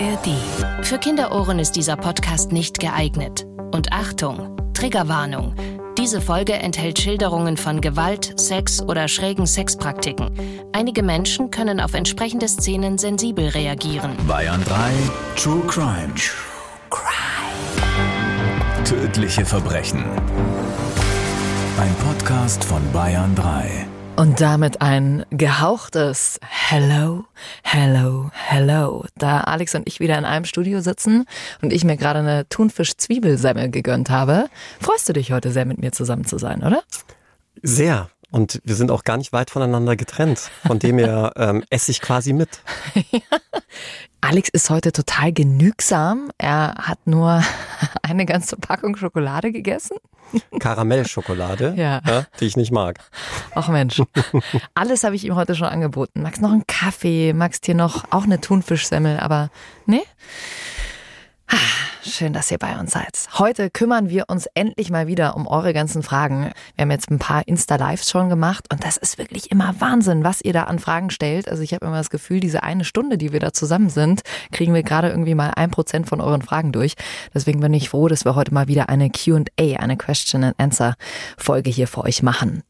ARD. Für Kinderohren ist dieser Podcast nicht geeignet. Und Achtung, Triggerwarnung. Diese Folge enthält Schilderungen von Gewalt, Sex oder schrägen Sexpraktiken. Einige Menschen können auf entsprechende Szenen sensibel reagieren. Bayern 3 True Crime. True Crime. Tödliche Verbrechen. Ein Podcast von Bayern 3. Und damit ein gehauchtes Hello, Hello, Hello. Da Alex und ich wieder in einem Studio sitzen und ich mir gerade eine Thunfisch-Zwiebelsemmel gegönnt habe, freust du dich heute sehr mit mir zusammen zu sein, oder? Sehr. Und wir sind auch gar nicht weit voneinander getrennt. Von dem her ähm, esse ich quasi mit. Alex ist heute total genügsam. Er hat nur eine ganze Packung Schokolade gegessen. Karamellschokolade, ja. ja. die ich nicht mag. Ach Mensch, alles habe ich ihm heute schon angeboten. Magst noch einen Kaffee, magst hier noch auch eine Thunfischsemmel, aber nee. Schön, dass ihr bei uns seid. Heute kümmern wir uns endlich mal wieder um eure ganzen Fragen. Wir haben jetzt ein paar Insta-Lives schon gemacht und das ist wirklich immer Wahnsinn, was ihr da an Fragen stellt. Also ich habe immer das Gefühl, diese eine Stunde, die wir da zusammen sind, kriegen wir gerade irgendwie mal ein Prozent von euren Fragen durch. Deswegen bin ich froh, dass wir heute mal wieder eine Q&A, eine Question and Answer Folge hier für euch machen.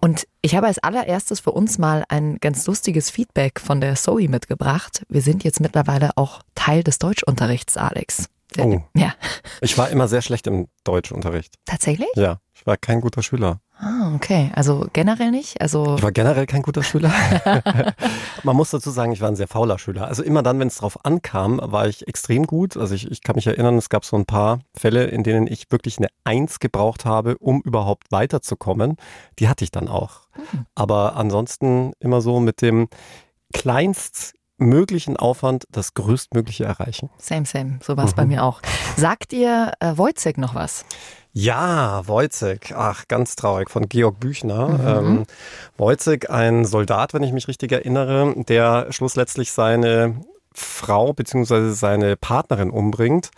Und ich habe als allererstes für uns mal ein ganz lustiges Feedback von der Zoe mitgebracht. Wir sind jetzt mittlerweile auch Teil des Deutschunterrichts, Alex. Oh. Ja. Ich war immer sehr schlecht im Deutschunterricht. Tatsächlich? Ja, ich war kein guter Schüler. Ah, okay. Also generell nicht? Also ich war generell kein guter Schüler. Man muss dazu sagen, ich war ein sehr fauler Schüler. Also immer dann, wenn es drauf ankam, war ich extrem gut. Also ich, ich kann mich erinnern, es gab so ein paar Fälle, in denen ich wirklich eine Eins gebraucht habe, um überhaupt weiterzukommen. Die hatte ich dann auch. Mhm. Aber ansonsten immer so mit dem kleinst möglichen Aufwand das größtmögliche erreichen. Same, same. So war es mhm. bei mir auch. Sagt ihr äh, Wojcek noch was? Ja, Wojcek. Ach, ganz traurig. Von Georg Büchner. Mhm. Ähm, Wojcek, ein Soldat, wenn ich mich richtig erinnere, der schlussletztlich seine Frau bzw. seine Partnerin umbringt,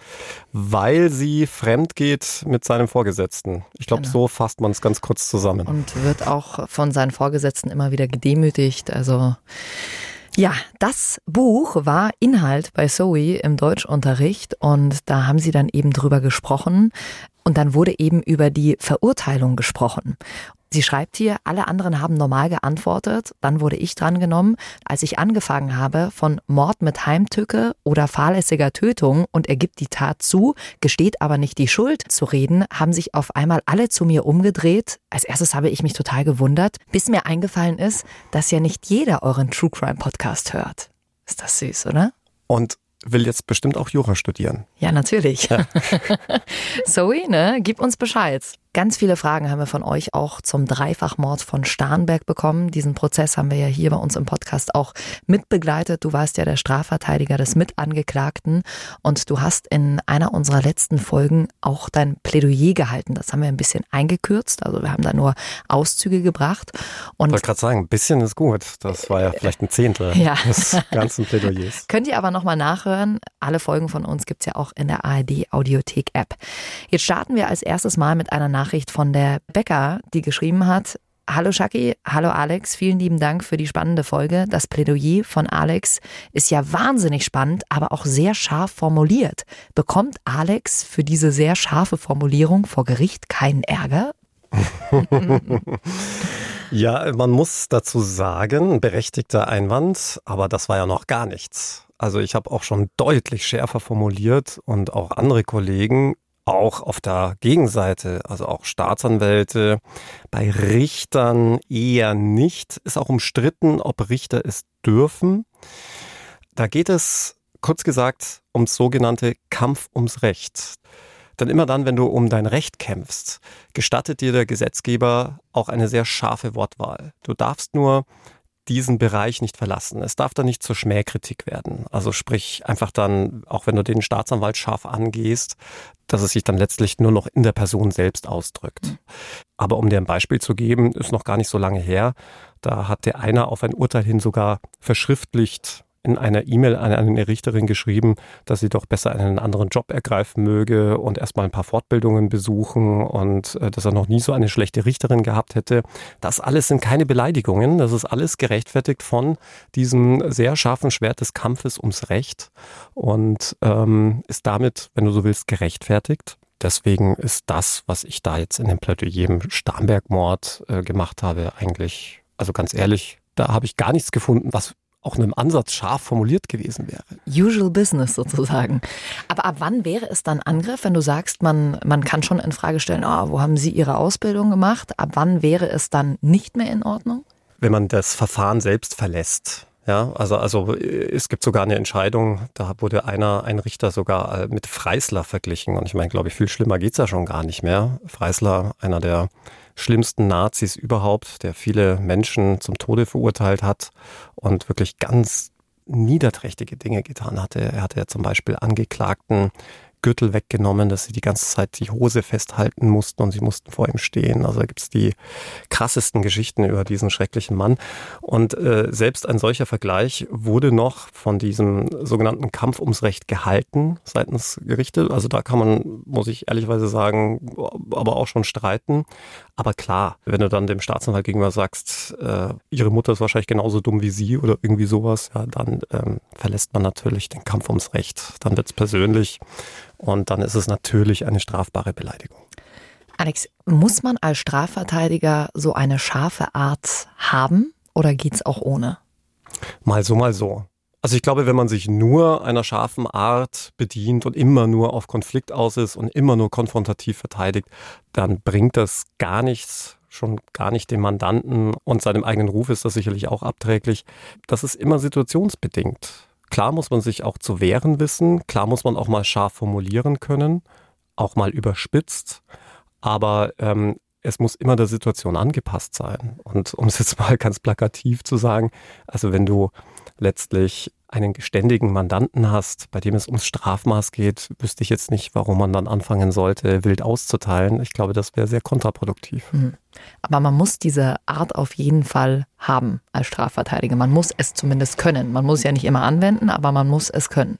weil sie fremd geht mit seinem Vorgesetzten. Ich glaube, genau. so fasst man es ganz kurz zusammen. Und wird auch von seinen Vorgesetzten immer wieder gedemütigt. Also ja, das Buch war Inhalt bei Zoe im Deutschunterricht und da haben sie dann eben drüber gesprochen und dann wurde eben über die Verurteilung gesprochen. Sie schreibt hier, alle anderen haben normal geantwortet, dann wurde ich drangenommen. Als ich angefangen habe von Mord mit Heimtücke oder fahrlässiger Tötung und er gibt die Tat zu, gesteht aber nicht die Schuld zu reden, haben sich auf einmal alle zu mir umgedreht. Als erstes habe ich mich total gewundert, bis mir eingefallen ist, dass ja nicht jeder euren True Crime Podcast hört. Ist das süß, oder? Und will jetzt bestimmt auch Jura studieren. Ja, natürlich. Ja. Zoe, ne, gib uns Bescheid. Ganz viele Fragen haben wir von euch auch zum Dreifachmord von Starnberg bekommen. Diesen Prozess haben wir ja hier bei uns im Podcast auch mitbegleitet. Du warst ja der Strafverteidiger des Mitangeklagten und du hast in einer unserer letzten Folgen auch dein Plädoyer gehalten. Das haben wir ein bisschen eingekürzt. Also wir haben da nur Auszüge gebracht. Und ich wollte gerade sagen, ein bisschen ist gut. Das war ja vielleicht ein Zehntel ja. des ganzen Plädoyers. Könnt ihr aber nochmal nachhören. Alle Folgen von uns gibt es ja auch in der ARD Audiothek App. Jetzt starten wir als erstes mal mit einer Nachricht von der Becker, die geschrieben hat, Hallo Shaki, hallo Alex, vielen lieben Dank für die spannende Folge. Das Plädoyer von Alex ist ja wahnsinnig spannend, aber auch sehr scharf formuliert. Bekommt Alex für diese sehr scharfe Formulierung vor Gericht keinen Ärger? ja, man muss dazu sagen, berechtigter Einwand, aber das war ja noch gar nichts. Also ich habe auch schon deutlich schärfer formuliert und auch andere Kollegen auch auf der Gegenseite, also auch Staatsanwälte, bei Richtern eher nicht. Ist auch umstritten, ob Richter es dürfen. Da geht es, kurz gesagt, ums sogenannte Kampf ums Recht. Denn immer dann, wenn du um dein Recht kämpfst, gestattet dir der Gesetzgeber auch eine sehr scharfe Wortwahl. Du darfst nur diesen Bereich nicht verlassen. Es darf dann nicht zur Schmähkritik werden. Also sprich einfach dann, auch wenn du den Staatsanwalt scharf angehst, dass es sich dann letztlich nur noch in der Person selbst ausdrückt. Mhm. Aber um dir ein Beispiel zu geben, ist noch gar nicht so lange her. Da hat der einer auf ein Urteil hin sogar verschriftlicht in einer E-Mail an eine Richterin geschrieben, dass sie doch besser einen anderen Job ergreifen möge und erstmal ein paar Fortbildungen besuchen und äh, dass er noch nie so eine schlechte Richterin gehabt hätte. Das alles sind keine Beleidigungen. Das ist alles gerechtfertigt von diesem sehr scharfen Schwert des Kampfes ums Recht und ähm, ist damit, wenn du so willst, gerechtfertigt. Deswegen ist das, was ich da jetzt in dem Plädoyer im Starnberg-Mord äh, gemacht habe, eigentlich, also ganz ehrlich, da habe ich gar nichts gefunden, was auch in einem Ansatz scharf formuliert gewesen wäre. Usual Business sozusagen. Aber ab wann wäre es dann Angriff, wenn du sagst, man, man kann schon in Frage stellen, oh, wo haben Sie Ihre Ausbildung gemacht? Ab wann wäre es dann nicht mehr in Ordnung? Wenn man das Verfahren selbst verlässt. Ja, also, also es gibt sogar eine Entscheidung, da wurde einer, ein Richter sogar äh, mit Freisler verglichen. Und ich meine, glaube ich, viel schlimmer geht's ja schon gar nicht mehr. Freisler, einer der schlimmsten Nazis überhaupt, der viele Menschen zum Tode verurteilt hat und wirklich ganz niederträchtige Dinge getan hatte. Er hatte ja zum Beispiel Angeklagten Gürtel weggenommen, dass sie die ganze Zeit die Hose festhalten mussten und sie mussten vor ihm stehen. Also da gibt's die krassesten Geschichten über diesen schrecklichen Mann. Und äh, selbst ein solcher Vergleich wurde noch von diesem sogenannten Kampf ums Recht gehalten seitens Gerichte. Also da kann man, muss ich ehrlichweise sagen, aber auch schon streiten. Aber klar, wenn du dann dem Staatsanwalt gegenüber sagst, äh, ihre Mutter ist wahrscheinlich genauso dumm wie sie oder irgendwie sowas, ja, dann ähm, verlässt man natürlich den Kampf ums Recht. Dann wird's persönlich. Und dann ist es natürlich eine strafbare Beleidigung. Alex, muss man als Strafverteidiger so eine scharfe Art haben oder geht's auch ohne? Mal so, mal so. Also ich glaube, wenn man sich nur einer scharfen Art bedient und immer nur auf Konflikt aus ist und immer nur konfrontativ verteidigt, dann bringt das gar nichts, schon gar nicht dem Mandanten und seinem eigenen Ruf ist das sicherlich auch abträglich. Das ist immer situationsbedingt. Klar muss man sich auch zu wehren wissen, klar muss man auch mal scharf formulieren können, auch mal überspitzt, aber ähm, es muss immer der Situation angepasst sein. Und um es jetzt mal ganz plakativ zu sagen, also wenn du letztlich einen geständigen Mandanten hast, bei dem es ums Strafmaß geht, wüsste ich jetzt nicht, warum man dann anfangen sollte, wild auszuteilen. Ich glaube, das wäre sehr kontraproduktiv. Mhm. Aber man muss diese Art auf jeden Fall haben als Strafverteidiger. Man muss es zumindest können. Man muss es ja nicht immer anwenden, aber man muss es können.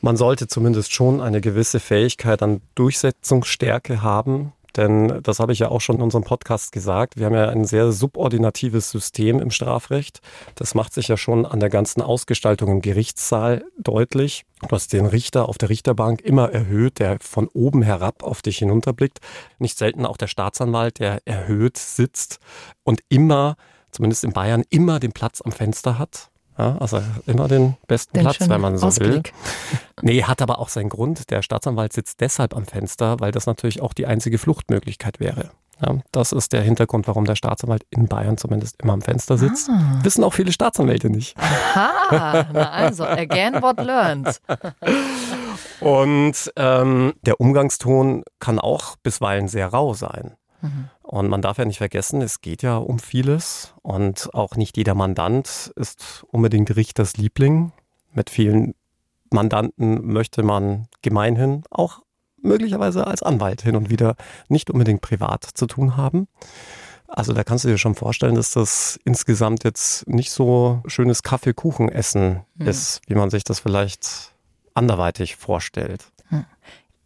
Man sollte zumindest schon eine gewisse Fähigkeit an Durchsetzungsstärke haben, denn das habe ich ja auch schon in unserem Podcast gesagt. Wir haben ja ein sehr subordinatives System im Strafrecht. Das macht sich ja schon an der ganzen Ausgestaltung im Gerichtssaal deutlich. Du hast den Richter auf der Richterbank immer erhöht, der von oben herab auf dich hinunterblickt. Nicht selten auch der Staatsanwalt, der erhöht sitzt und immer, zumindest in Bayern, immer den Platz am Fenster hat. Ja, also immer den besten den Platz, wenn man so Ausblick. will. Nee, hat aber auch seinen Grund. Der Staatsanwalt sitzt deshalb am Fenster, weil das natürlich auch die einzige Fluchtmöglichkeit wäre. Ja, das ist der Hintergrund, warum der Staatsanwalt in Bayern zumindest immer am Fenster sitzt. Ah. Wissen auch viele Staatsanwälte nicht. Aha, na also, again what learned. Und ähm, der Umgangston kann auch bisweilen sehr rau sein. Mhm. Und man darf ja nicht vergessen, es geht ja um vieles und auch nicht jeder Mandant ist unbedingt Richters Liebling. Mit vielen Mandanten möchte man gemeinhin auch möglicherweise als Anwalt hin und wieder nicht unbedingt privat zu tun haben. Also da kannst du dir schon vorstellen, dass das insgesamt jetzt nicht so schönes Kaffeekuchenessen mhm. ist, wie man sich das vielleicht anderweitig vorstellt.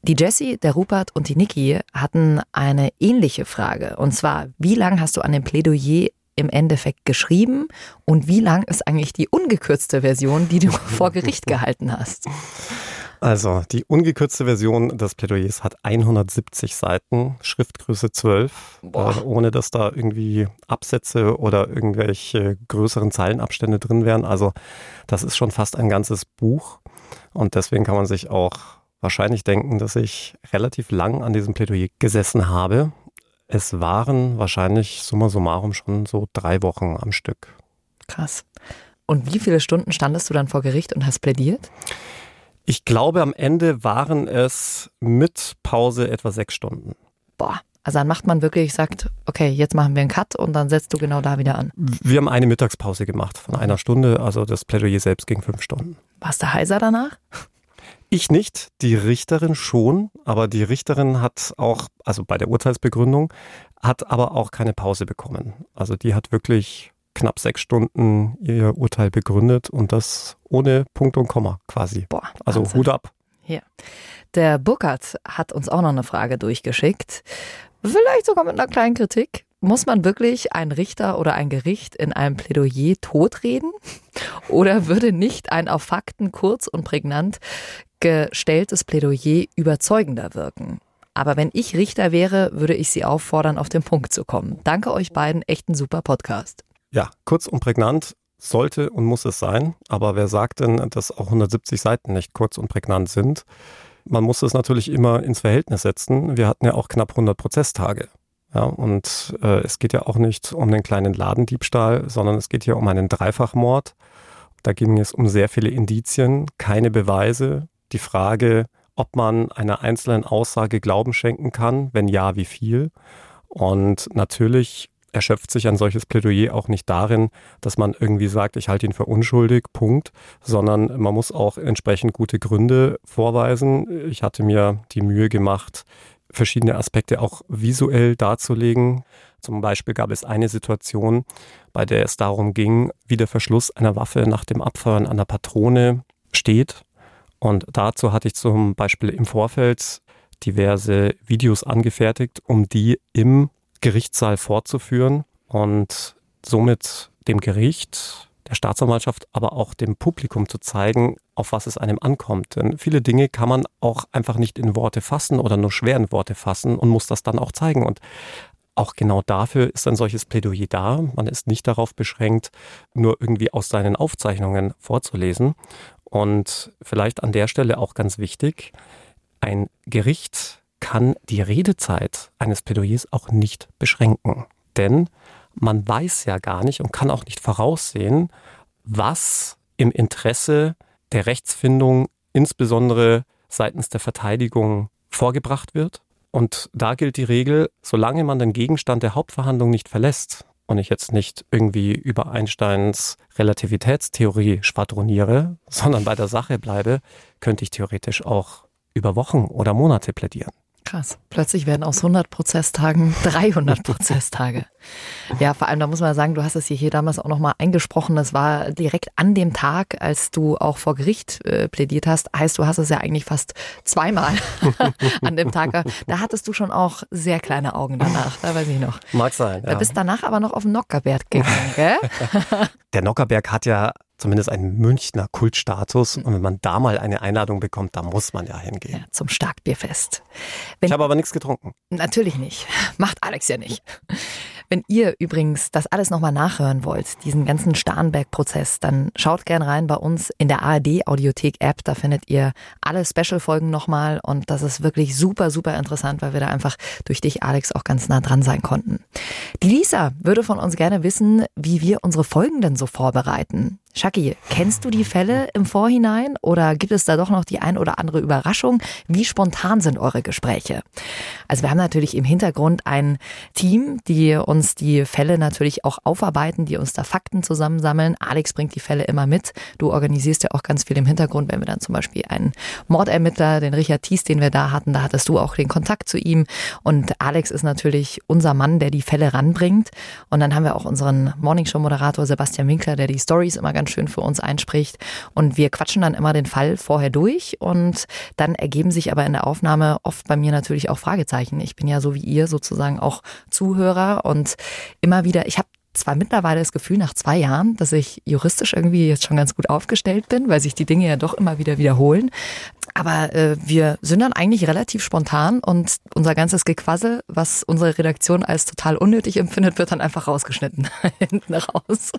Die Jessie, der Rupert und die Niki hatten eine ähnliche Frage. Und zwar, wie lange hast du an dem Plädoyer im Endeffekt geschrieben und wie lang ist eigentlich die ungekürzte Version, die du vor Gericht gehalten hast? Also, die ungekürzte Version des Plädoyers hat 170 Seiten, Schriftgröße 12, äh, ohne dass da irgendwie Absätze oder irgendwelche größeren Zeilenabstände drin wären. Also, das ist schon fast ein ganzes Buch und deswegen kann man sich auch wahrscheinlich denken, dass ich relativ lang an diesem Plädoyer gesessen habe. Es waren wahrscheinlich summa summarum schon so drei Wochen am Stück. Krass. Und wie viele Stunden standest du dann vor Gericht und hast plädiert? Ich glaube, am Ende waren es mit Pause etwa sechs Stunden. Boah. Also dann macht man wirklich, sagt, okay, jetzt machen wir einen Cut und dann setzt du genau da wieder an. Wir haben eine Mittagspause gemacht von einer Stunde, also das Plädoyer selbst ging fünf Stunden. Warst du heiser danach? Ich nicht, die Richterin schon, aber die Richterin hat auch, also bei der Urteilsbegründung, hat aber auch keine Pause bekommen. Also die hat wirklich knapp sechs Stunden ihr Urteil begründet und das ohne Punkt und Komma quasi. Boah, also Hut ab. Ja. Der Burkhardt hat uns auch noch eine Frage durchgeschickt. Vielleicht sogar mit einer kleinen Kritik. Muss man wirklich einen Richter oder ein Gericht in einem Plädoyer totreden? Oder würde nicht ein auf Fakten kurz und prägnant gestelltes Plädoyer überzeugender wirken? Aber wenn ich Richter wäre, würde ich Sie auffordern, auf den Punkt zu kommen. Danke euch beiden, echt ein super Podcast. Ja, kurz und prägnant sollte und muss es sein. Aber wer sagt denn, dass auch 170 Seiten nicht kurz und prägnant sind? Man muss es natürlich immer ins Verhältnis setzen. Wir hatten ja auch knapp 100 Prozesstage. Ja, und äh, es geht ja auch nicht um den kleinen Ladendiebstahl, sondern es geht hier um einen Dreifachmord. Da ging es um sehr viele Indizien, keine Beweise. Die Frage, ob man einer einzelnen Aussage Glauben schenken kann, wenn ja, wie viel. Und natürlich erschöpft sich ein solches Plädoyer auch nicht darin, dass man irgendwie sagt, ich halte ihn für unschuldig, Punkt, sondern man muss auch entsprechend gute Gründe vorweisen. Ich hatte mir die Mühe gemacht, verschiedene Aspekte auch visuell darzulegen. Zum Beispiel gab es eine Situation, bei der es darum ging, wie der Verschluss einer Waffe nach dem Abfeuern einer Patrone steht. Und dazu hatte ich zum Beispiel im Vorfeld diverse Videos angefertigt, um die im Gerichtssaal fortzuführen und somit dem Gericht, der Staatsanwaltschaft, aber auch dem Publikum zu zeigen, auf was es einem ankommt. Denn viele Dinge kann man auch einfach nicht in Worte fassen oder nur schwer in Worte fassen und muss das dann auch zeigen. Und auch genau dafür ist ein solches Plädoyer da. Man ist nicht darauf beschränkt, nur irgendwie aus seinen Aufzeichnungen vorzulesen. Und vielleicht an der Stelle auch ganz wichtig, ein Gericht kann die Redezeit eines Plädoyers auch nicht beschränken. Denn man weiß ja gar nicht und kann auch nicht voraussehen, was im Interesse der Rechtsfindung, insbesondere seitens der Verteidigung, vorgebracht wird. Und da gilt die Regel, solange man den Gegenstand der Hauptverhandlung nicht verlässt und ich jetzt nicht irgendwie über Einsteins Relativitätstheorie schwadroniere, sondern bei der Sache bleibe, könnte ich theoretisch auch über Wochen oder Monate plädieren. Krass. Plötzlich werden aus 100 Prozesstagen 300 Prozesstage. Ja, vor allem, da muss man sagen, du hast es hier damals auch nochmal eingesprochen. Das war direkt an dem Tag, als du auch vor Gericht äh, plädiert hast. Heißt, du hast es ja eigentlich fast zweimal an dem Tag. Da hattest du schon auch sehr kleine Augen danach. Da weiß ich noch. Mag sein. Ja. Da bist danach aber noch auf den Nockerberg gegangen, gell? Der Nockerberg hat ja zumindest einen Münchner Kultstatus. Und wenn man da mal eine Einladung bekommt, da muss man ja hingehen. Ja, zum Starkbierfest. Wenn, ich habe aber nichts getrunken. Natürlich nicht. Macht Alex ja nicht. Wenn ihr übrigens das alles nochmal nachhören wollt, diesen ganzen Starnberg-Prozess, dann schaut gern rein bei uns in der ARD-Audiothek-App. Da findet ihr alle Special-Folgen nochmal und das ist wirklich super, super interessant, weil wir da einfach durch dich, Alex, auch ganz nah dran sein konnten. Die Lisa würde von uns gerne wissen, wie wir unsere Folgen denn so vorbereiten. Shaki, kennst du die Fälle im Vorhinein oder gibt es da doch noch die ein oder andere Überraschung? Wie spontan sind eure Gespräche? Also wir haben natürlich im Hintergrund ein Team, die uns die Fälle natürlich auch aufarbeiten, die uns da Fakten zusammensammeln. Alex bringt die Fälle immer mit. Du organisierst ja auch ganz viel im Hintergrund, wenn wir dann zum Beispiel einen Mordermittler, den Richard Thies, den wir da hatten, da hattest du auch den Kontakt zu ihm. Und Alex ist natürlich unser Mann, der die Fälle ranbringt. Und dann haben wir auch unseren Morningshow-Moderator Sebastian Winkler, der die Stories immer ganz ganz schön für uns einspricht. Und wir quatschen dann immer den Fall vorher durch und dann ergeben sich aber in der Aufnahme oft bei mir natürlich auch Fragezeichen. Ich bin ja so wie ihr sozusagen auch Zuhörer und immer wieder, ich habe zwar mittlerweile das Gefühl nach zwei Jahren, dass ich juristisch irgendwie jetzt schon ganz gut aufgestellt bin, weil sich die Dinge ja doch immer wieder wiederholen. Aber äh, wir sind dann eigentlich relativ spontan und unser ganzes Gequassel, was unsere Redaktion als total unnötig empfindet, wird dann einfach rausgeschnitten hinten raus.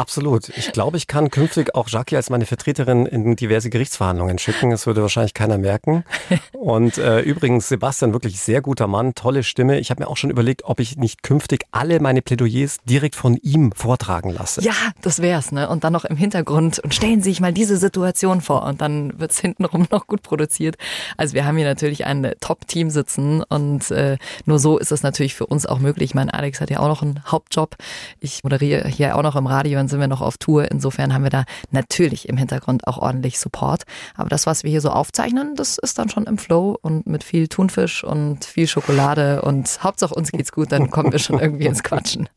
Absolut. Ich glaube, ich kann künftig auch Jackie als meine Vertreterin in diverse Gerichtsverhandlungen schicken. Das würde wahrscheinlich keiner merken. Und äh, übrigens, Sebastian, wirklich sehr guter Mann, tolle Stimme. Ich habe mir auch schon überlegt, ob ich nicht künftig alle meine Plädoyers direkt von ihm vortragen lasse. Ja, das wär's, ne? Und dann noch im Hintergrund und stellen Sie sich mal diese Situation vor und dann wird's hintenrum noch gut produziert. Also wir haben hier natürlich ein Top-Team sitzen und äh, nur so ist es natürlich für uns auch möglich. Mein Alex hat ja auch noch einen Hauptjob. Ich moderiere hier auch noch im Radio sind wir noch auf Tour. Insofern haben wir da natürlich im Hintergrund auch ordentlich Support. Aber das, was wir hier so aufzeichnen, das ist dann schon im Flow und mit viel Thunfisch und viel Schokolade und Hauptsache uns geht's gut, dann kommen wir schon irgendwie ins Quatschen.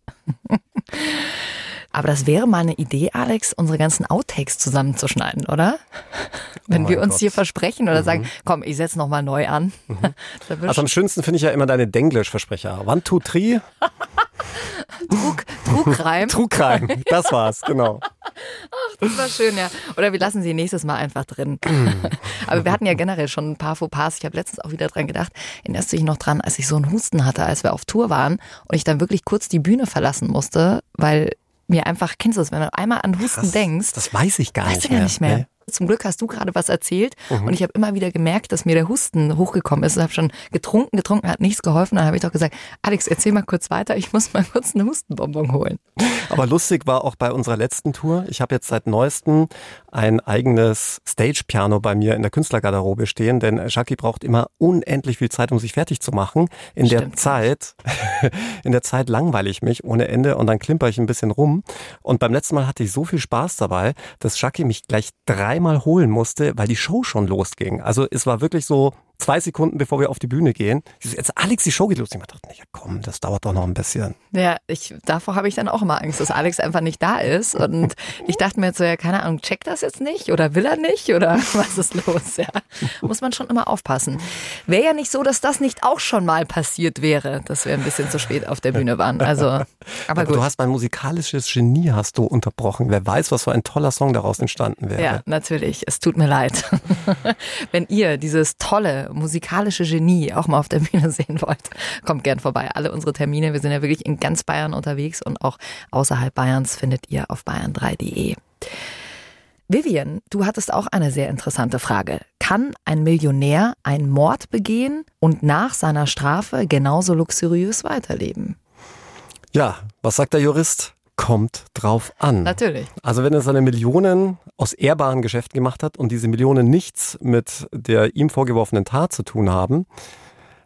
Aber das wäre mal eine Idee, Alex, unsere ganzen Outtakes zusammenzuschneiden, oder? Wenn Oh wir uns hier Gott. versprechen oder sagen, komm, ich setze nochmal neu an. Wird Also am schönsten finde ich ja immer deine Denglisch-Versprecher. One, two, three, Trug, Trugreim. Trugreim. Das war's, genau. Das war schön, ja. Oder wir lassen sie nächstes Mal einfach drin. Aber wir hatten ja generell schon ein paar Fauxpas. Ich habe letztens auch wieder dran gedacht, erinnerst du dich noch dran, als ich so einen Husten hatte, als wir auf Tour waren und ich dann wirklich kurz die Bühne verlassen musste, weil mir einfach, kennst du das, wenn du einmal an Husten Krass. denkst, Das weiß ich gar weißt nicht du gar mehr. nicht mehr. Nee. Zum Glück hast du gerade was erzählt und ich habe immer wieder gemerkt, dass mir der Husten hochgekommen ist. Ich habe schon getrunken, getrunken, hat nichts geholfen. Dann habe ich doch gesagt, Alex, erzähl mal kurz weiter, ich muss mal kurz eine Hustenbonbon holen. Aber lustig war auch bei unserer letzten Tour. Ich habe jetzt seit neuestem ein eigenes Stage-Piano bei mir in der Künstlergarderobe stehen, denn Jackie braucht immer unendlich viel Zeit, um sich fertig zu machen. In der Stimmt. Zeit, in der Zeit langweile ich mich ohne Ende und dann klimper ich ein bisschen rum. Und beim letzten Mal hatte ich so viel Spaß dabei, dass Jackie mich gleich dreimal holen musste, weil die Show schon losging. Also es war wirklich so zwei Sekunden, bevor wir auf die Bühne gehen. Jetzt Alex, die Show geht los. Ich dachte, ja komm, das dauert doch noch ein bisschen. Ja, ich, davor habe ich dann auch immer Angst, dass Alex einfach nicht da ist. Und ich dachte mir jetzt so, ja, keine Ahnung, checkt das jetzt nicht oder will er nicht oder was ist los? Ja, muss man schon immer aufpassen. Wäre ja nicht so, dass das nicht auch schon mal passiert wäre, dass wir ein bisschen zu spät auf der Bühne waren. Also, aber Aber gut. du hast mein musikalisches Genie hast du unterbrochen. Wer weiß, was für ein toller Song daraus entstanden wäre. Ja, natürlich. Es tut mir leid. Wenn ihr dieses tolle musikalische Genie auch mal auf der Bühne sehen wollt, kommt gern vorbei. Alle unsere Termine, wir sind ja wirklich in ganz Bayern unterwegs und auch außerhalb Bayerns findet ihr auf bayern3.de. Vivian, du hattest auch eine sehr interessante Frage. Kann ein Millionär einen Mord begehen und nach seiner Strafe genauso luxuriös weiterleben? Ja, was sagt der Jurist? Kommt drauf an. Natürlich. Also wenn er seine Millionen aus ehrbaren Geschäften gemacht hat und diese Millionen nichts mit der ihm vorgeworfenen Tat zu tun haben,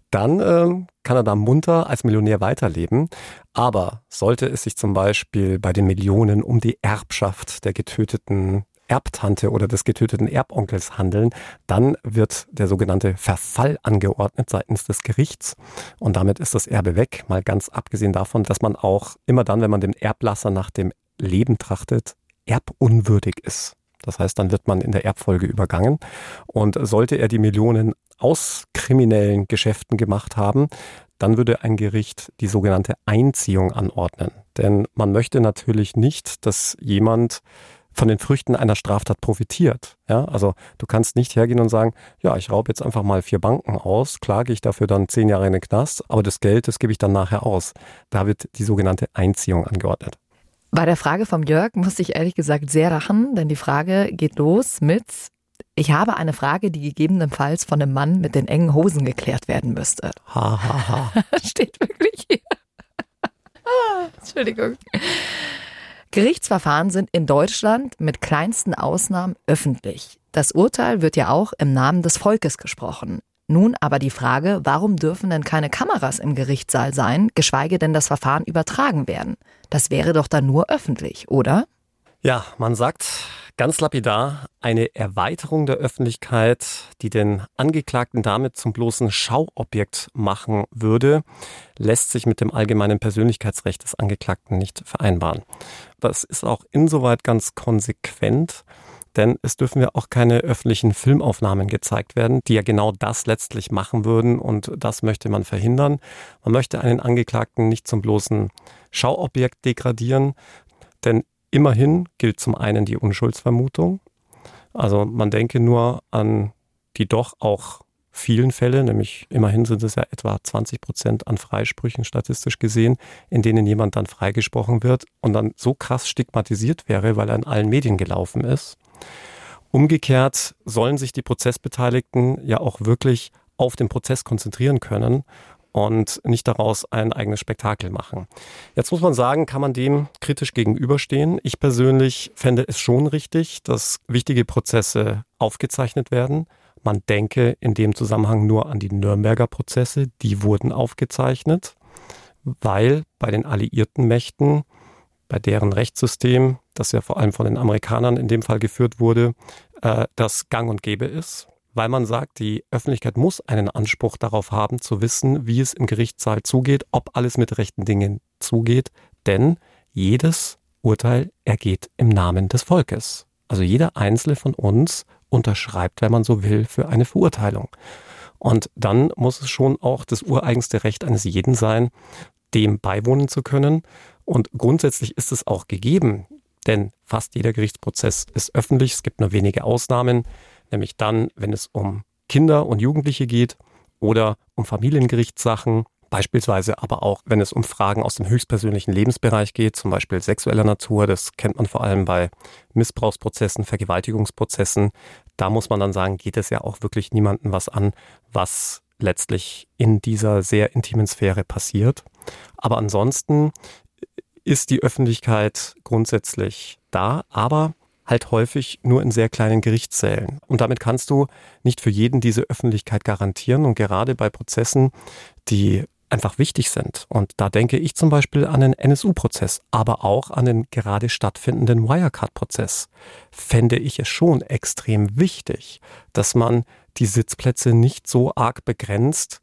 dann ähm, kann er da munter als Millionär weiterleben. Aber sollte es sich zum Beispiel bei den Millionen um die Erbschaft der getöteten Erbtante oder des getöteten Erbonkels handeln, dann wird der sogenannte Verfall angeordnet seitens des Gerichts und damit ist das Erbe weg. Mal ganz abgesehen davon, dass man auch immer dann, wenn man dem Erblasser nach dem Leben trachtet, erbunwürdig ist. Das heißt, dann wird man in der Erbfolge übergangen. Und sollte er die Millionen aus kriminellen Geschäften gemacht haben, dann würde ein Gericht die sogenannte Einziehung anordnen. Denn man möchte natürlich nicht, dass jemand von den Früchten einer Straftat profitiert. Ja, also du kannst nicht hergehen und sagen, ja, ich raube jetzt einfach mal vier Banken aus, klage ich dafür dann zehn Jahre in den Knast, aber das Geld, das gebe ich dann nachher aus. Da wird die sogenannte Einziehung angeordnet. Bei der Frage vom Jörg musste ich ehrlich gesagt sehr lachen, denn die Frage geht los mit ich habe eine Frage, die gegebenenfalls von einem Mann mit den engen Hosen geklärt werden müsste. Ha, ha, ha. Steht wirklich hier. Ah, Entschuldigung. Gerichtsverfahren sind in Deutschland mit kleinsten Ausnahmen öffentlich. Das Urteil wird ja auch im Namen des Volkes gesprochen. Nun aber die Frage, warum dürfen denn keine Kameras im Gerichtssaal sein, geschweige denn das Verfahren übertragen werden? Das wäre doch dann nur öffentlich, oder? Ja, man sagt ganz lapidar, eine Erweiterung der Öffentlichkeit, die den Angeklagten damit zum bloßen Schauobjekt machen würde, lässt sich mit dem allgemeinen Persönlichkeitsrecht des Angeklagten nicht vereinbaren. Das ist auch insoweit ganz konsequent, denn es dürfen ja auch keine öffentlichen Filmaufnahmen gezeigt werden, die ja genau das letztlich machen würden und das möchte man verhindern. Man möchte einen Angeklagten nicht zum bloßen Schauobjekt degradieren, denn immerhin gilt zum einen die Unschuldsvermutung. Also man denke nur an die doch auch vielen Fälle, nämlich immerhin sind es ja etwa 20 Prozent an Freisprüchen statistisch gesehen, in denen jemand dann freigesprochen wird und dann so krass stigmatisiert wäre, weil er in allen Medien gelaufen ist. Umgekehrt sollen sich die Prozessbeteiligten ja auch wirklich auf den Prozess konzentrieren können und nicht daraus ein eigenes Spektakel machen. Jetzt muss man sagen, kann man dem kritisch gegenüberstehen. Ich persönlich fände es schon richtig, dass wichtige Prozesse aufgezeichnet werden. Man denke in dem Zusammenhang nur an die Nürnberger Prozesse, die wurden aufgezeichnet, weil bei den alliierten Mächten, bei deren Rechtssystem, das ja vor allem von den Amerikanern in dem Fall geführt wurde, äh, das gang und gäbe ist weil man sagt, die Öffentlichkeit muss einen Anspruch darauf haben, zu wissen, wie es im Gerichtssaal zugeht, ob alles mit rechten Dingen zugeht. Denn jedes Urteil ergeht im Namen des Volkes. Also jeder Einzelne von uns unterschreibt, wenn man so will, für eine Verurteilung. Und dann muss es schon auch das ureigenste Recht eines jeden sein, dem beiwohnen zu können. Und grundsätzlich ist es auch gegeben, denn fast jeder Gerichtsprozess ist öffentlich. Es gibt nur wenige Ausnahmen, nämlich dann, wenn es um Kinder und Jugendliche geht oder um Familiengerichtssachen, beispielsweise aber auch, wenn es um Fragen aus dem höchstpersönlichen Lebensbereich geht, zum Beispiel sexueller Natur. Das kennt man vor allem bei Missbrauchsprozessen, Vergewaltigungsprozessen. Da muss man dann sagen, geht es ja auch wirklich niemandem was an, was letztlich in dieser sehr intimen Sphäre passiert. Aber ansonsten ist die Öffentlichkeit grundsätzlich da, aber halt häufig nur in sehr kleinen Gerichtssälen. Und damit kannst du nicht für jeden diese Öffentlichkeit garantieren. Und gerade bei Prozessen, die einfach wichtig sind. Und da denke ich zum Beispiel an den NSU-Prozess, aber auch an den gerade stattfindenden Wirecard-Prozess. Fände ich es schon extrem wichtig, dass man die Sitzplätze nicht so arg begrenzt,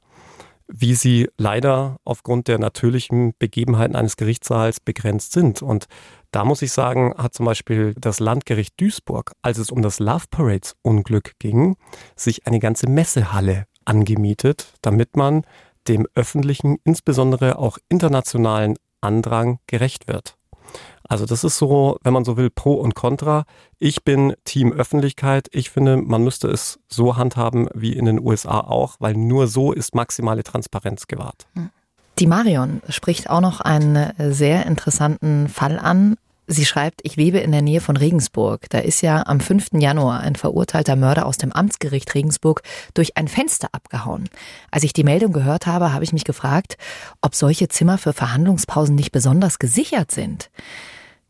wie sie leider aufgrund der natürlichen Begebenheiten eines Gerichtssaals begrenzt sind. Und da muss ich sagen, hat zum Beispiel das Landgericht Duisburg, als es um das Love Parades Unglück ging, sich eine ganze Messehalle angemietet, damit man dem öffentlichen, insbesondere auch internationalen Andrang gerecht wird. Also das ist so, wenn man so will, Pro und Contra. Ich bin Team Öffentlichkeit. Ich finde, man müsste es so handhaben wie in den USA auch, weil nur so ist maximale Transparenz gewahrt. Die Marion spricht auch noch einen sehr interessanten Fall an. Sie schreibt, ich lebe in der Nähe von Regensburg. Da ist ja am 5. Januar ein verurteilter Mörder aus dem Amtsgericht Regensburg durch ein Fenster abgehauen. Als ich die Meldung gehört habe, habe ich mich gefragt, ob solche Zimmer für Verhandlungspausen nicht besonders gesichert sind.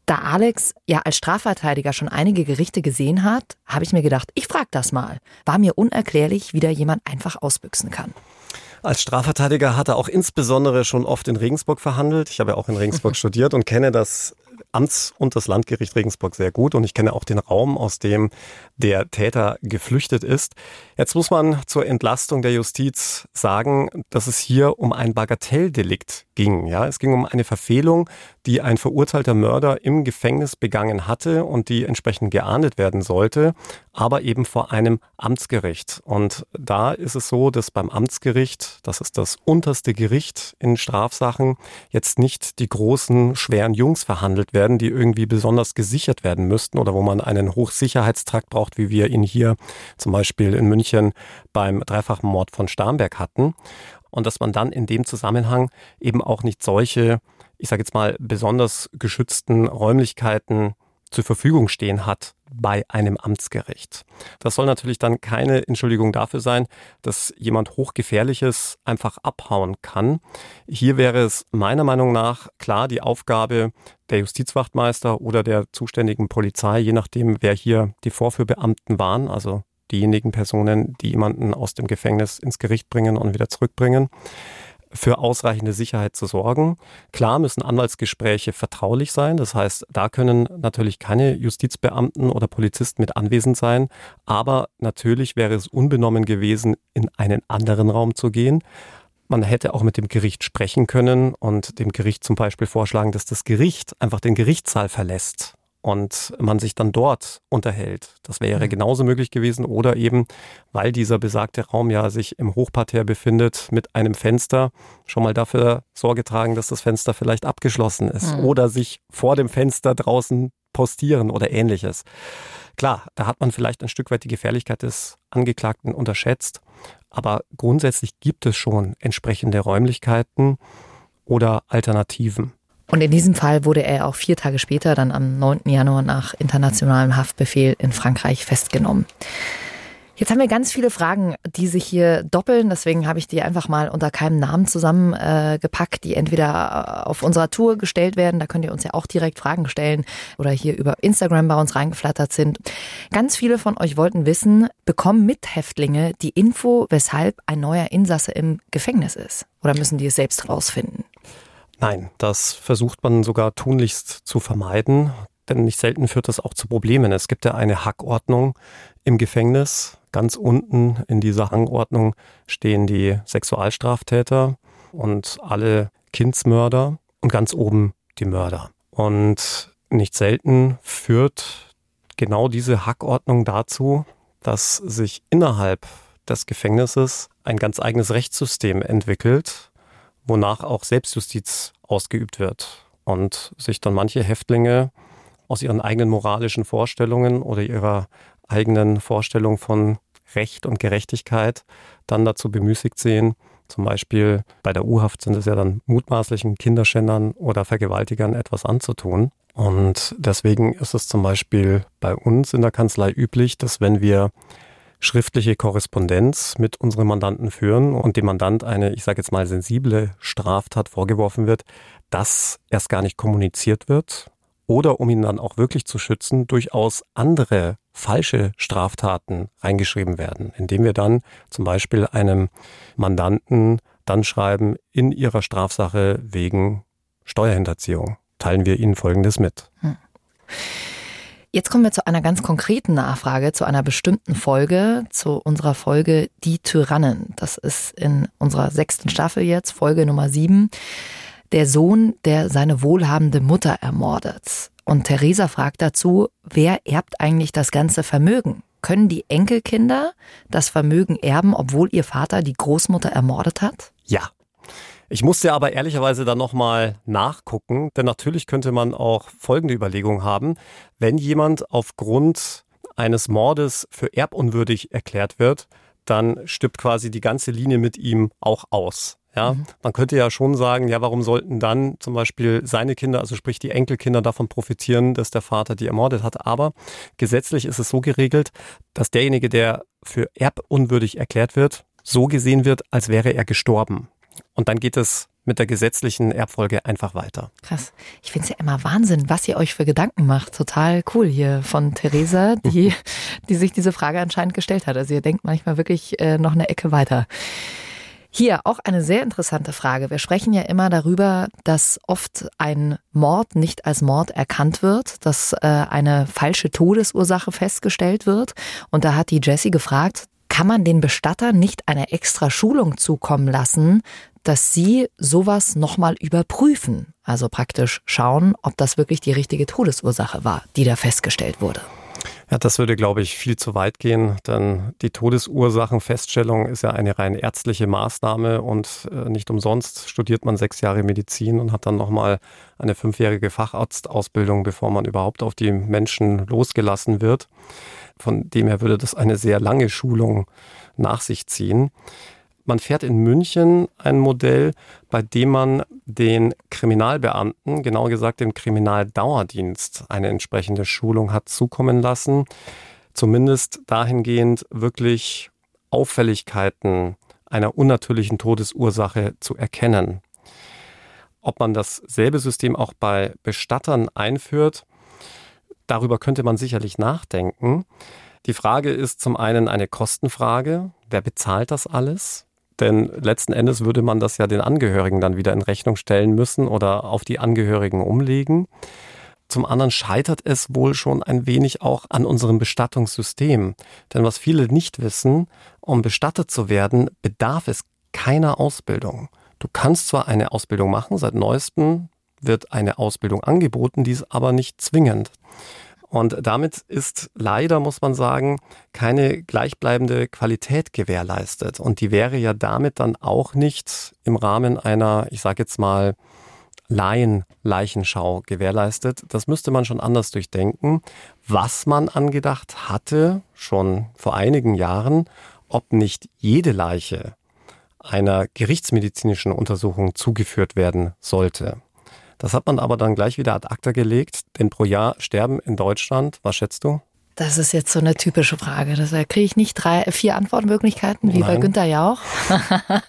Da Alex ja als Strafverteidiger schon einige Gerichte gesehen hat, habe ich mir gedacht, ich frage das mal. War mir unerklärlich, wie da jemand einfach ausbüchsen kann. Als Strafverteidiger hat er auch insbesondere schon oft in Regensburg verhandelt. Ich habe ja auch in Regensburg studiert und kenne das Amts- und das Landgericht Regensburg sehr gut und ich kenne auch den Raum, aus dem der Täter geflüchtet ist. Jetzt muss man zur Entlastung der Justiz sagen, dass es hier um ein Bagatelldelikt ging. Ja, es ging um eine Verfehlung, die ein verurteilter Mörder im Gefängnis begangen hatte und die entsprechend geahndet werden sollte, aber eben vor einem Amtsgericht. Und da ist es so, dass beim Amtsgericht, das ist das unterste Gericht in Strafsachen, jetzt nicht die großen, schweren Jungs verhandelt werden, die irgendwie besonders gesichert werden müssten oder wo man einen Hochsicherheitstrakt braucht, wie wir ihn hier zum Beispiel in München beim dreifachen Mord von Starnberg hatten. Und dass man dann in dem Zusammenhang eben auch nicht solche, ich sage jetzt mal, besonders geschützten Räumlichkeiten zur Verfügung stehen hat bei einem Amtsgericht. Das soll natürlich dann keine Entschuldigung dafür sein, dass jemand Hochgefährliches einfach abhauen kann. Hier wäre es meiner Meinung nach klar die Aufgabe der Justizwachtmeister oder der zuständigen Polizei, je nachdem, wer hier die Vorführbeamten waren, also diejenigen Personen, die jemanden aus dem Gefängnis ins Gericht bringen und wieder zurückbringen, für ausreichende Sicherheit zu sorgen. Klar müssen Anwaltsgespräche vertraulich sein. Das heißt, da können natürlich keine Justizbeamten oder Polizisten mit anwesend sein. Aber natürlich wäre es unbenommen gewesen, in einen anderen Raum zu gehen. Man hätte auch mit dem Gericht sprechen können und dem Gericht zum Beispiel vorschlagen, dass das Gericht einfach den Gerichtssaal verlässt und man sich dann dort unterhält. Das wäre mhm. genauso möglich gewesen oder eben, weil dieser besagte Raum ja sich im Hochparterre befindet mit einem Fenster, schon mal dafür Sorge tragen, dass das Fenster vielleicht abgeschlossen ist mhm. oder sich vor dem Fenster draußen postieren oder ähnliches. Klar, da hat man vielleicht ein Stück weit die Gefährlichkeit des Angeklagten unterschätzt, aber grundsätzlich gibt es schon entsprechende Räumlichkeiten oder Alternativen. Und in diesem Fall wurde er auch vier Tage später, dann am 9. Januar nach internationalem Haftbefehl in Frankreich festgenommen. Jetzt haben wir ganz viele Fragen, die sich hier doppeln. Deswegen habe ich die einfach mal unter keinem Namen zusammengepackt, äh, die entweder auf unserer Tour gestellt werden. Da könnt ihr uns ja auch direkt Fragen stellen oder hier über Instagram bei uns reingeflattert sind. Ganz viele von euch wollten wissen, bekommen Mithäftlinge die Info, weshalb ein neuer Insasse im Gefängnis ist? Oder müssen die es selbst rausfinden? Nein, das versucht man sogar tunlichst zu vermeiden, denn nicht selten führt das auch zu Problemen. Es gibt ja eine Hackordnung im Gefängnis. Ganz unten in dieser Hangordnung stehen die Sexualstraftäter und alle Kindsmörder und ganz oben die Mörder. Und nicht selten führt genau diese Hackordnung dazu, dass sich innerhalb des Gefängnisses ein ganz eigenes Rechtssystem entwickelt, wonach auch Selbstjustiz ausgeübt wird und sich dann manche Häftlinge aus ihren eigenen moralischen Vorstellungen oder ihrer eigenen Vorstellung von Recht und Gerechtigkeit dann dazu bemüßigt sehen, zum Beispiel bei der U-Haft sind es ja dann mutmaßlichen Kinderschändern oder Vergewaltigern etwas anzutun. Und deswegen ist es zum Beispiel bei uns in der Kanzlei üblich, dass wenn wir schriftliche Korrespondenz mit unseren Mandanten führen und dem Mandant eine, ich sage jetzt mal, sensible Straftat vorgeworfen wird, dass erst gar nicht kommuniziert wird oder um ihn dann auch wirklich zu schützen, durchaus andere falsche Straftaten reingeschrieben werden, indem wir dann zum Beispiel einem Mandanten dann schreiben, in ihrer Strafsache wegen Steuerhinterziehung teilen wir Ihnen Folgendes mit. Hm. Jetzt kommen wir zu einer ganz konkreten Nachfrage, zu einer bestimmten Folge, zu unserer Folge Die Tyrannen. Das ist in unserer sechsten Staffel jetzt, Folge Nummer sieben. Der Sohn, der seine wohlhabende Mutter ermordet. Und Theresa fragt dazu, wer erbt eigentlich das ganze Vermögen? Können die Enkelkinder das Vermögen erben, obwohl ihr Vater die Großmutter ermordet hat? Ja. Ich musste aber ehrlicherweise dann nochmal nachgucken, denn natürlich könnte man auch folgende Überlegung haben. Wenn jemand aufgrund eines Mordes für erbunwürdig erklärt wird, dann stirbt quasi die ganze Linie mit ihm auch aus. Ja, mhm. man könnte ja schon sagen, ja, warum sollten dann zum Beispiel seine Kinder, also sprich die Enkelkinder davon profitieren, dass der Vater die ermordet hat. Aber gesetzlich ist es so geregelt, dass derjenige, der für erbunwürdig erklärt wird, so gesehen wird, als wäre er gestorben. Und dann geht es mit der gesetzlichen Erbfolge einfach weiter. Krass. Ich finde es ja immer Wahnsinn, was ihr euch für Gedanken macht. Total cool hier von Theresa, die, die sich diese Frage anscheinend gestellt hat. Also ihr denkt manchmal wirklich äh, noch eine Ecke weiter. Hier auch eine sehr interessante Frage. Wir sprechen ja immer darüber, dass oft ein Mord nicht als Mord erkannt wird, dass äh, eine falsche Todesursache festgestellt wird. Und da hat die Jessie gefragt, kann man den Bestattern nicht eine extra Schulung zukommen lassen, dass sie sowas nochmal überprüfen? Also praktisch schauen, ob das wirklich die richtige Todesursache war, die da festgestellt wurde. Ja, das würde, glaube ich, viel zu weit gehen, denn die Todesursachenfeststellung ist ja eine rein ärztliche Maßnahme und äh, nicht umsonst studiert man sechs Jahre Medizin und hat dann nochmal eine fünfjährige Facharztausbildung, bevor man überhaupt auf die Menschen losgelassen wird. Von dem her würde das eine sehr lange Schulung nach sich ziehen. Man fährt in München ein Modell, bei dem man den Kriminalbeamten, genauer gesagt dem Kriminaldauerdienst, eine entsprechende Schulung hat zukommen lassen. Zumindest dahingehend wirklich Auffälligkeiten einer unnatürlichen Todesursache zu erkennen. Ob man dasselbe System auch bei Bestattern einführt, darüber könnte man sicherlich nachdenken. Die Frage ist zum einen eine Kostenfrage. Wer bezahlt das alles? Denn letzten Endes würde man das ja den Angehörigen dann wieder in Rechnung stellen müssen oder auf die Angehörigen umlegen. Zum anderen scheitert es wohl schon ein wenig auch an unserem Bestattungssystem. Denn was viele nicht wissen, um bestattet zu werden, bedarf es keiner Ausbildung. Du kannst zwar eine Ausbildung machen, seit neuestem wird eine Ausbildung angeboten, die ist aber nicht zwingend. Und damit ist leider, muss man sagen, keine gleichbleibende Qualität gewährleistet. Und die wäre ja damit dann auch nicht im Rahmen einer, ich sage jetzt mal, Laien-Leichenschau gewährleistet. Das müsste man schon anders durchdenken, was man angedacht hatte, schon vor einigen Jahren, ob nicht jede Leiche einer gerichtsmedizinischen Untersuchung zugeführt werden sollte. Das hat man aber dann gleich wieder ad acta gelegt, denn pro Jahr sterben in Deutschland, was schätzt du? Das ist jetzt so eine typische Frage. Da kriege ich nicht drei, vier Antwortmöglichkeiten, wie Nein. bei Günther Jauch.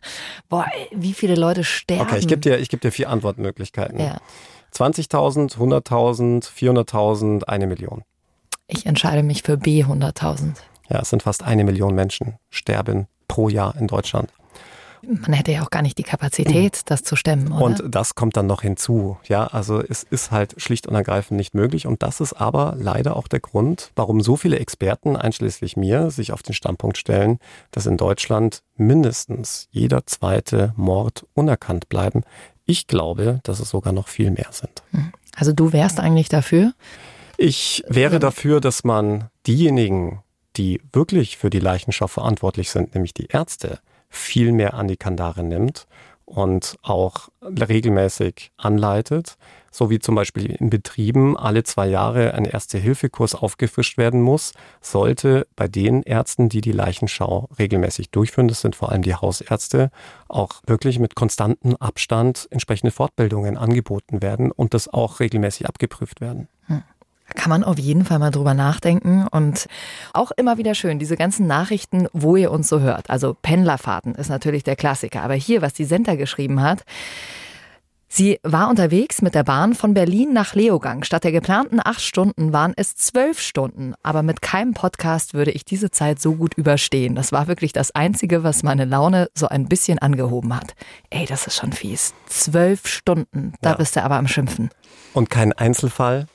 Boah, wie viele Leute sterben. Okay, ich gebe dir, geb dir vier Antwortmöglichkeiten. Ja. 20.000, 100.000, 400.000, eine Million. Ich entscheide mich für B, 100.000. Ja, es sind fast eine Million Menschen sterben pro Jahr in Deutschland man hätte ja auch gar nicht die Kapazität, das zu stemmen. Oder? Und das kommt dann noch hinzu. Ja, also es ist halt schlicht und ergreifend nicht möglich. Und das ist aber leider auch der Grund, warum so viele Experten, einschließlich mir, sich auf den Standpunkt stellen, dass in Deutschland mindestens jeder zweite Mord unerkannt bleiben. Ich glaube, dass es sogar noch viel mehr sind. Hm. Also du wärst eigentlich dafür? Ich wäre dafür, dass man diejenigen, die wirklich für die Leichenschau verantwortlich sind, nämlich die Ärzte, viel mehr an die Kandare nimmt und auch regelmäßig anleitet, so wie zum Beispiel in Betrieben alle zwei Jahre ein Erste-Hilfe-Kurs aufgefrischt werden muss, sollte bei den Ärzten, die die Leichenschau regelmäßig durchführen, das sind vor allem die Hausärzte, auch wirklich mit konstantem Abstand entsprechende Fortbildungen angeboten werden und das auch regelmäßig abgeprüft werden. Hm. Kann man auf jeden Fall mal drüber nachdenken und auch immer wieder schön, diese ganzen Nachrichten, wo ihr uns so hört. Also Pendlerfahrten ist natürlich der Klassiker, aber hier, was die Senta geschrieben hat, Sie war unterwegs mit der Bahn von Berlin nach Leogang. Statt der geplanten acht Stunden waren es zwölf Stunden. Aber mit keinem Podcast würde ich diese Zeit so gut überstehen. Das war wirklich das Einzige, was meine Laune so ein bisschen angehoben hat. Ey, das ist schon fies. Zwölf Stunden. Da ja. bist du aber am Schimpfen. Und kein Einzelfall.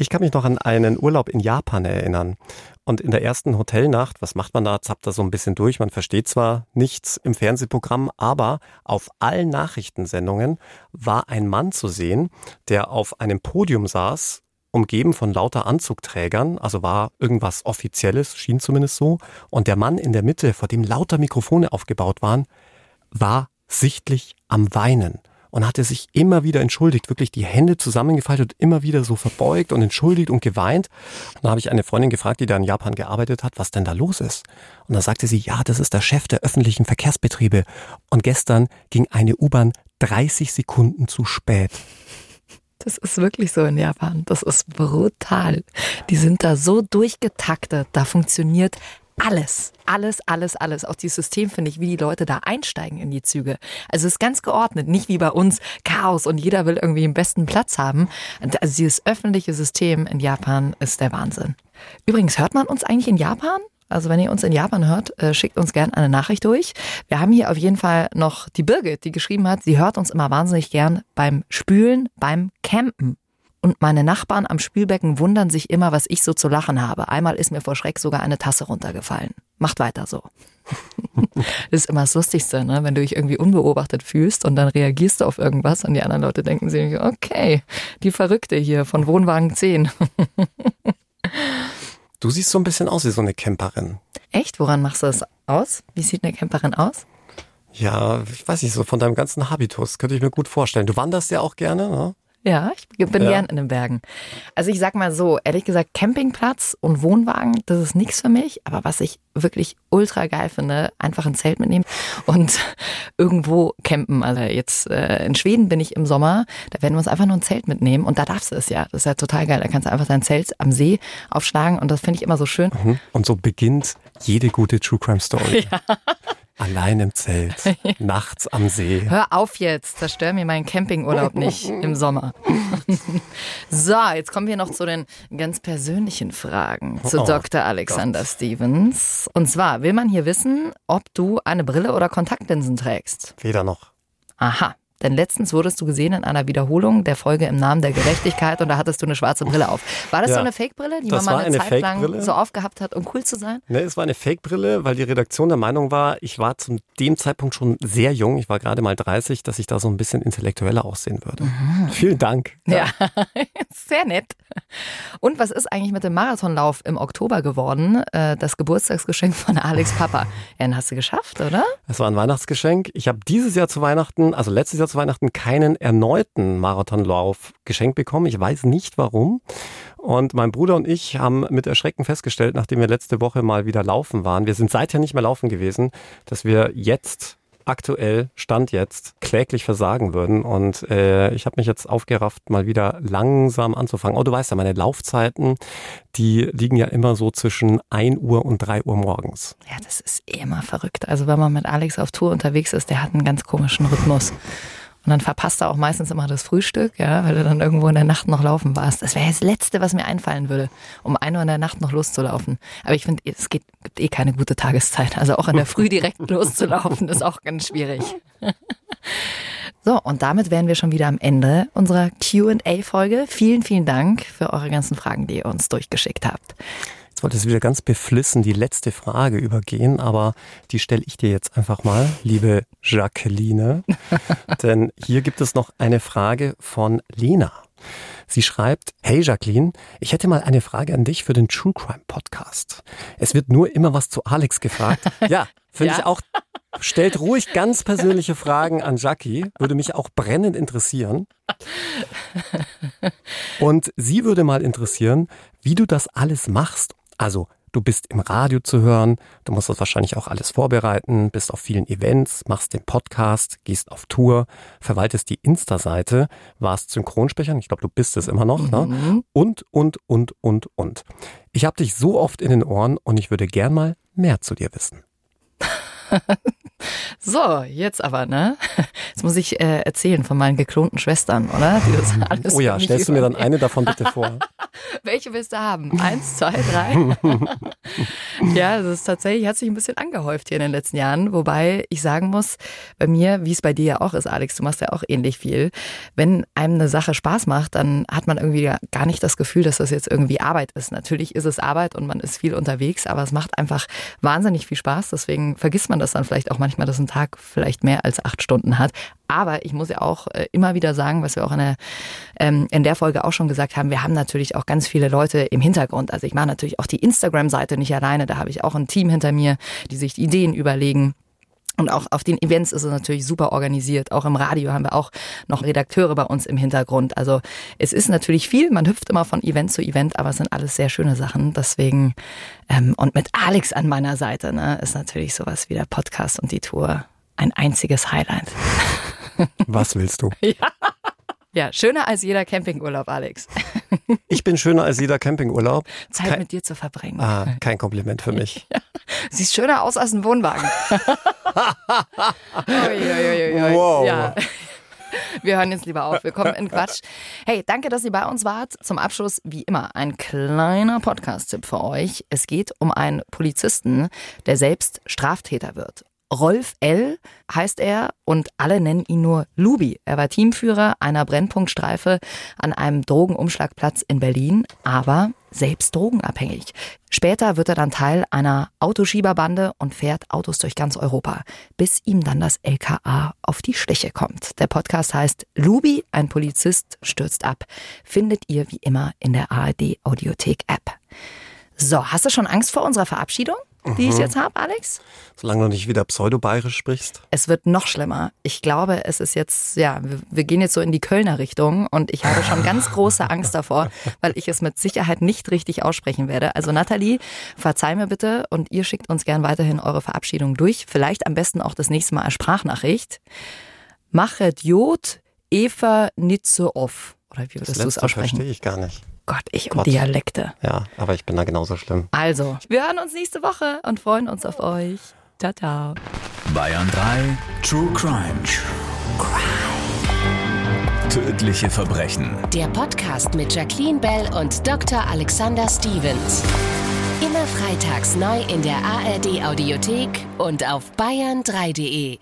Ich kann mich noch an einen Urlaub in Japan erinnern. Und in der ersten Hotelnacht, was macht man da? Zappt da so ein bisschen durch. Man versteht zwar nichts im Fernsehprogramm, aber auf allen Nachrichtensendungen war ein Mann zu sehen, der auf einem Podium saß, umgeben von lauter Anzugträgern, also war irgendwas Offizielles, schien zumindest so. Und der Mann in der Mitte, vor dem lauter Mikrofone aufgebaut waren, war sichtlich am Weinen und hatte sich immer wieder entschuldigt, wirklich die Hände zusammengefaltet und immer wieder so verbeugt und entschuldigt und geweint. Und dann habe ich eine Freundin gefragt, die da in Japan gearbeitet hat, was denn da los ist. Und dann sagte sie, ja, das ist der Chef der öffentlichen Verkehrsbetriebe. Und gestern ging eine U-Bahn 30 Sekunden zu spät. Das ist wirklich so in Japan. Das ist brutal. Die sind da so durchgetaktet. Da funktioniert alles, alles, alles, alles. Auch dieses System finde ich, wie die Leute da einsteigen in die Züge. Also es ist ganz geordnet, nicht wie bei uns Chaos und jeder will irgendwie den besten Platz haben. Also dieses öffentliche System in Japan ist der Wahnsinn. Übrigens, hört man uns eigentlich in Japan? Also wenn ihr uns in Japan hört, äh, schickt uns gerne eine Nachricht durch. Wir haben hier auf jeden Fall noch die Birgit, die geschrieben hat, sie hört uns immer wahnsinnig gern beim Spülen, beim Campen. Und meine Nachbarn am Spülbecken wundern sich immer, was ich so zu lachen habe. Einmal ist mir vor Schreck sogar eine Tasse runtergefallen. Macht weiter so. das ist immer das Lustigste, ne? wenn du dich irgendwie unbeobachtet fühlst und dann reagierst du auf irgendwas und die anderen Leute denken sich, okay, die Verrückte hier von Wohnwagen 10. du siehst so ein bisschen aus wie so eine Camperin. Echt? Woran machst du das aus? Wie sieht eine Camperin aus? Ja, ich weiß nicht, so von deinem ganzen Habitus könnte ich mir gut vorstellen. Du wanderst ja auch gerne, ne? Ja, ich bin ja. gern in den Bergen. Also ich sag mal so, ehrlich gesagt, Campingplatz und Wohnwagen, das ist nichts für mich. Aber was ich wirklich ultra geil finde, einfach ein Zelt mitnehmen und irgendwo campen. Also jetzt äh, in Schweden bin ich im Sommer, da werden wir uns einfach nur ein Zelt mitnehmen und da darfst du es ja. Das ist ja total geil. Da kannst du einfach dein Zelt am See aufschlagen und das finde ich immer so schön. Mhm. Und so beginnt jede gute True Crime Story. Ja. Allein im Zelt, nachts am See. Hör auf jetzt, zerstör mir meinen Campingurlaub nicht im Sommer. so, jetzt kommen wir noch zu den ganz persönlichen Fragen zu oh, Dr. Alexander Gott. Stevens. Und zwar will man hier wissen, ob du eine Brille oder Kontaktlinsen trägst. Weder noch. Aha, denn letztens wurdest du gesehen in einer Wiederholung der Folge im Namen der Gerechtigkeit und da hattest du eine schwarze Brille auf. War das ja, so eine Fake-Brille, die man mal eine, eine Zeit lang so aufgehabt hat, um cool zu sein? Nee, es war eine Fake-Brille, weil die Redaktion der Meinung war, ich war zu dem Zeitpunkt schon sehr jung, ich war gerade mal 30, dass ich da so ein bisschen intellektueller aussehen würde. Mhm. Vielen Dank. Ja, ja. sehr nett. Und was ist eigentlich mit dem Marathonlauf im Oktober geworden? Äh, das Geburtstagsgeschenk von Alex Papa. Ja, den hast du geschafft, oder? Es war ein Weihnachtsgeschenk. Ich habe dieses Jahr zu Weihnachten, also letztes Jahr zu Weihnachten keinen erneuten Marathonlauf geschenkt bekommen. Ich weiß nicht warum. Und mein Bruder und ich haben mit Erschrecken festgestellt, nachdem wir letzte Woche mal wieder laufen waren, wir sind seither nicht mehr laufen gewesen, dass wir jetzt aktuell, Stand jetzt, kläglich versagen würden. Und äh, ich habe mich jetzt aufgerafft, mal wieder langsam anzufangen. Oh, du weißt ja, meine Laufzeiten, die liegen ja immer so zwischen 1 Uhr und 3 Uhr morgens. Ja, das ist immer verrückt. Also wenn man mit Alex auf Tour unterwegs ist, der hat einen ganz komischen Rhythmus. Und dann verpasst er auch meistens immer das Frühstück, ja, weil du dann irgendwo in der Nacht noch laufen warst. Das wäre das Letzte, was mir einfallen würde, um ein Uhr in der Nacht noch loszulaufen. Aber ich finde, es geht, gibt eh keine gute Tageszeit. Also auch in der Früh direkt loszulaufen, ist auch ganz schwierig. So, und damit wären wir schon wieder am Ende unserer QA-Folge. Vielen, vielen Dank für eure ganzen Fragen, die ihr uns durchgeschickt habt. Ich wollte jetzt wieder ganz beflissen die letzte Frage übergehen, aber die stelle ich dir jetzt einfach mal, liebe Jacqueline. Denn hier gibt es noch eine Frage von Lena. Sie schreibt, hey Jacqueline, ich hätte mal eine Frage an dich für den True Crime Podcast. Es wird nur immer was zu Alex gefragt. Ja, finde ja? ich auch. Stellt ruhig ganz persönliche Fragen an Jackie, würde mich auch brennend interessieren. Und sie würde mal interessieren, wie du das alles machst also du bist im Radio zu hören, du musst das wahrscheinlich auch alles vorbereiten, bist auf vielen Events, machst den Podcast, gehst auf Tour, verwaltest die Insta-Seite, warst Synchronsprecher, ich glaube, du bist es immer noch, ne? mhm. ne? Und, und, und, und, und. Ich habe dich so oft in den Ohren und ich würde gern mal mehr zu dir wissen. so, jetzt aber, ne? Jetzt muss ich äh, erzählen von meinen geklonten Schwestern, oder? Oh ja, stellst du mir dann eine davon bitte vor? Welche willst du haben? Eins, zwei, drei? ja, das ist tatsächlich, hat sich ein bisschen angehäuft hier in den letzten Jahren. Wobei ich sagen muss, bei mir, wie es bei dir ja auch ist, Alex, du machst ja auch ähnlich viel. Wenn einem eine Sache Spaß macht, dann hat man irgendwie gar nicht das Gefühl, dass das jetzt irgendwie Arbeit ist. Natürlich ist es Arbeit und man ist viel unterwegs, aber es macht einfach wahnsinnig viel Spaß. Deswegen vergisst man das dann vielleicht auch manchmal, dass ein Tag vielleicht mehr als acht Stunden hat. Aber ich muss ja auch äh, immer wieder sagen, was wir auch in der, ähm, in der Folge auch schon gesagt haben, wir haben natürlich auch ganz viele Leute im Hintergrund. Also ich mache natürlich auch die Instagram-Seite nicht alleine, da habe ich auch ein Team hinter mir, die sich Ideen überlegen. Und auch auf den Events ist es natürlich super organisiert. Auch im Radio haben wir auch noch Redakteure bei uns im Hintergrund. Also es ist natürlich viel. Man hüpft immer von Event zu Event, aber es sind alles sehr schöne Sachen. Deswegen ähm, und mit Alex an meiner Seite ne, ist natürlich sowas wie der Podcast und die Tour ein einziges Highlight. Was willst du? Ja. Ja, schöner als jeder Campingurlaub, Alex. Ich bin schöner als jeder Campingurlaub. Zeit kein, mit dir zu verbringen. Ah, kein Kompliment für mich. Ja. Siehst schöner aus als ein Wohnwagen. ui, ui, ui, wow. Ja. Wir hören jetzt lieber auf. Wir kommen in Quatsch. Hey, danke, dass ihr bei uns wart. Zum Abschluss, wie immer, ein kleiner Podcast-Tipp für euch. Es geht um einen Polizisten, der selbst Straftäter wird. Rolf L. heißt er und alle nennen ihn nur Lubi. Er war Teamführer einer Brennpunktstreife an einem Drogenumschlagplatz in Berlin, aber selbst drogenabhängig. Später wird er dann Teil einer Autoschieberbande und fährt Autos durch ganz Europa, bis ihm dann das LKA auf die Schliche kommt. Der Podcast heißt Lubi, ein Polizist stürzt ab. Findet ihr wie immer in der ARD Audiothek App. So, hast du schon Angst vor unserer Verabschiedung? Die mhm. ich jetzt habe, Alex? Solange du nicht wieder pseudo-bayerisch sprichst. Es wird noch schlimmer. Ich glaube, es ist jetzt, ja, wir, wir gehen jetzt so in die Kölner Richtung und ich habe schon ganz große Angst davor, weil ich es mit Sicherheit nicht richtig aussprechen werde. Also Nathalie, verzeih mir bitte und ihr schickt uns gern weiterhin eure Verabschiedung durch. Vielleicht am besten auch das nächste Mal als Sprachnachricht. Machet Jod Eva Nitze off. Oder wie würdest du es aussprechen? verstehe ich gar nicht. Gott, ich und Dialekte. Ja, aber ich bin da genauso schlimm. Also, wir hören uns nächste Woche und freuen uns auf euch. Ciao, ciao. Bayern 3 True Crime. True Crime. Tödliche Verbrechen. Der Podcast mit Jacqueline Bell und Dr. Alexander Stevens. Immer freitags neu in der ARD Audiothek und auf bayern3.de.